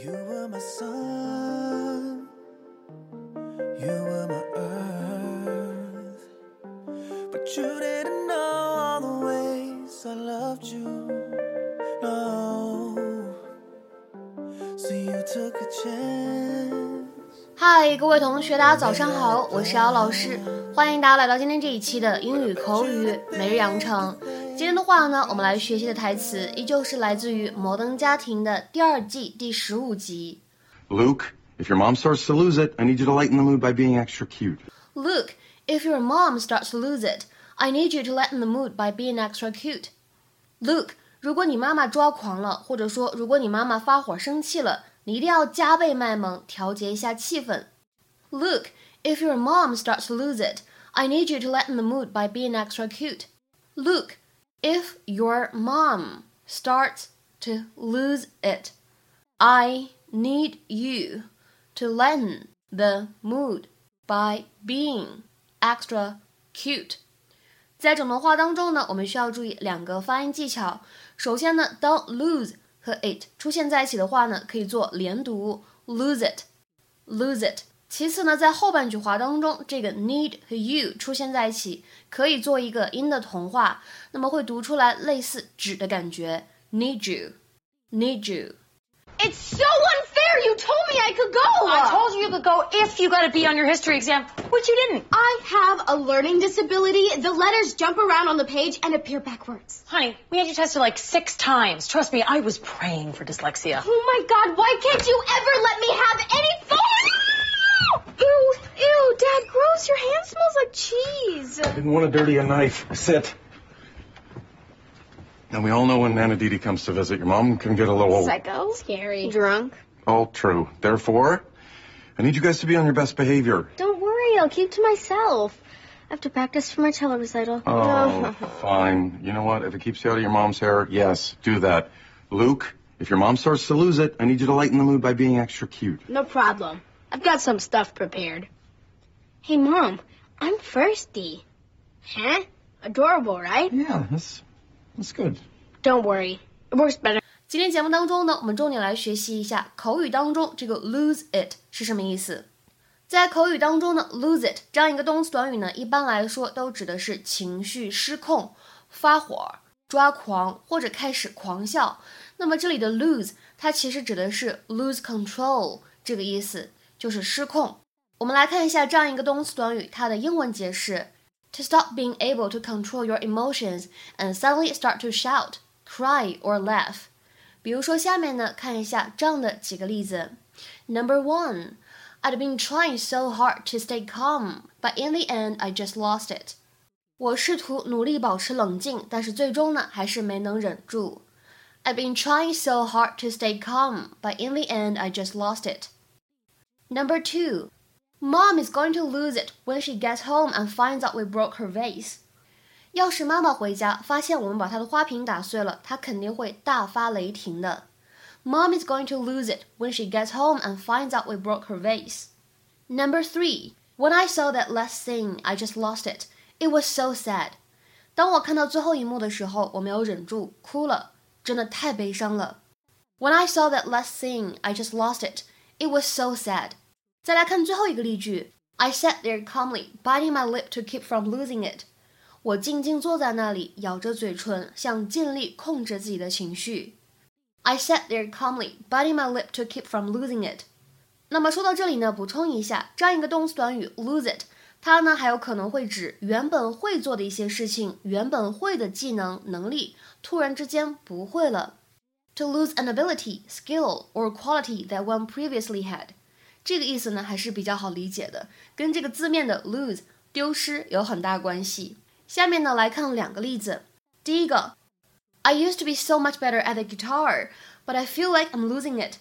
You were my sun, you were my earth, but you didn't know all the ways I loved you. No, so you took a chance. 嗨，各位同学，大家早上好，我是姚老师，欢迎大家来到今天这一期的英语口语每日养成。今天的话呢，我们来学习的台词依旧是来自于《摩登家庭》的第二季第十五集。 Luke, if your mom starts to lose it, I need you to lighten the mood by being extra cute. Luke, if your mom starts to lose it, I need you to lighten the mood by being extra cute. Luke，如果你妈妈抓狂了，或者说如果你妈妈发火生气了，你一定要加倍卖萌，调节一下气氛。Luke, if your mom starts to lose it, I need you to lighten the mood by being extra cute. Luke, if your mom starts to lose it, I need you to lighten the mood by being extra cute. 在整段话当中呢，我们需要注意两个发音技巧。首先呢，当 lose 和 it 出现在一起的话呢，可以做连读，lose it，lose it。 其次呢，在后半句话当中，这个 need 和 you 出现在一起，可以做一个 音 的同化，那么会读出来类似指的感觉。Need you, need you. It's so unfair. You told me I could go. I told you you could go if you got a B on your history exam, which you didn't. I have a learning disability. The letters jump around on the page and appear backwards. Honey, we had you tested like six times. Trust me, I was praying for dyslexia. Oh my God, why can't you ever let me have any fun? Ew, ew, Dad, gross. Your hand smells like cheese. Didn't want to dirty a knife. Sit. Now we all know when Nana DeDe comes to visit, your mom can get a little Psycho. Scary. Drunk. all true. Therefore, I need you guys to be on your best behavior. Don't worry, I'll keep to myself. I have to practice for my cello recital. Oh, fine. You know what? If it keeps you out of your mom's hair, yes, do that. Luke, if your mom starts to lose it, I need you to lighten the mood by being extra cute. No problem. I've got some stuff prepared. Hey, Mom, I'm thirsty. Huh? Adorable, right? Yeah, that's that's good. Don't worry. It works better. 今天节目当中呢，我们重点来学习一下口语当中这个 lose it 是什么意思。在口语当中呢，lose it 这样一个动词短语呢，一般来说都指的是情绪失控、发火、抓狂或者开始狂笑。那么这里的 lose 它其实指的是 lose control 这个意思，就是失控。我们来看一下这样一个动词短语，它的英文解释：to stop being able to control your emotions and suddenly start to shout, cry or laugh。比如说下面呢，看一下这样的几个例子。Number one, I'd been trying so hard to stay calm, but in the end, I just lost it. 我试图努力保持冷静，但是最终呢，还是没能忍住。I've been trying so hard to stay calm, but in the end, I just lost it. Number two, Mom is going to lose it when she gets home and finds out we broke her vase. 要是妈妈回家发现我们把她的花瓶打碎了，她肯定会大发雷霆的。Mom is going to lose it when she gets home and finds out we broke her vase. Number three, when I saw that last scene, I just lost it. It was so sad. 当我看到最后一幕的时候，我没有忍住，哭了，真的太悲伤了。When I saw that last scene, I just lost it. It was so sad. 再来看最后一个例句，I sat there calmly, biting my lip to keep from losing it. 我静静坐在那里，咬着嘴唇，想尽力控制自己的情绪。I sat there calmly, biting my lip to keep from losing it. 那么说到这里呢，补充一下，这样一个动词短语 lose it，它呢还有可能会指原本会做的一些事情，原本会的技能能力，突然之间不会了。To lose an ability, skill or quality that one previously had， 这个意思呢还是比较好理解的，跟这个字面的 lose 丢失有很大关系。下面呢来看两个例子。第一个，I used to be so much better at the guitar, but I feel like I'm losing it.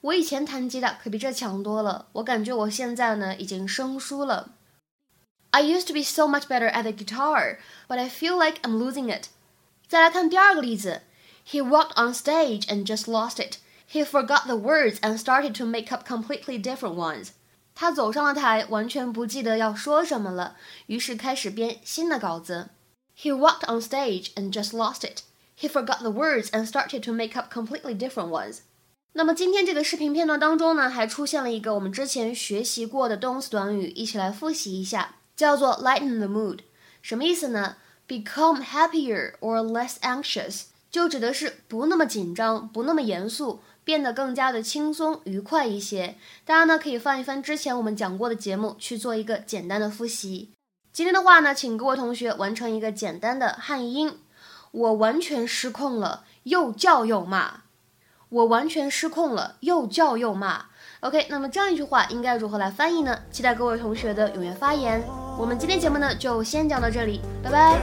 我以前弹吉他可比这强多了，我感觉我现在呢已经生疏了。I used to be so much better at the guitar, but I feel like I'm losing it. 再来看第二个例子，He walked on stage and just lost it. He forgot the words and started to make up completely different ones. 他走上了台，完全不记得要说什么了，于是开始编新的稿子。He walked on stage and just lost it. He forgot the words and started to make up completely different ones. 那么今天这个视频片段当中呢，还出现了一个我们之前学习过的动词短语，一起来复习一下，叫做 lighten the mood。什么意思呢？Become happier or less anxious，就指的是不那么紧张，不那么严肃， 变得更加的轻松愉快一些。大家呢可以翻一翻之前我们讲过的节目，去做一个简单的复习。今天的话呢，请各位同学完成一个简单的汉译英。我完全失控了，又叫又骂。我完全失控了，又叫又骂。OK，那么这样一句话应该如何来翻译呢？期待各位同学的踊跃发言。我们今天节目呢就先讲到这里，拜拜。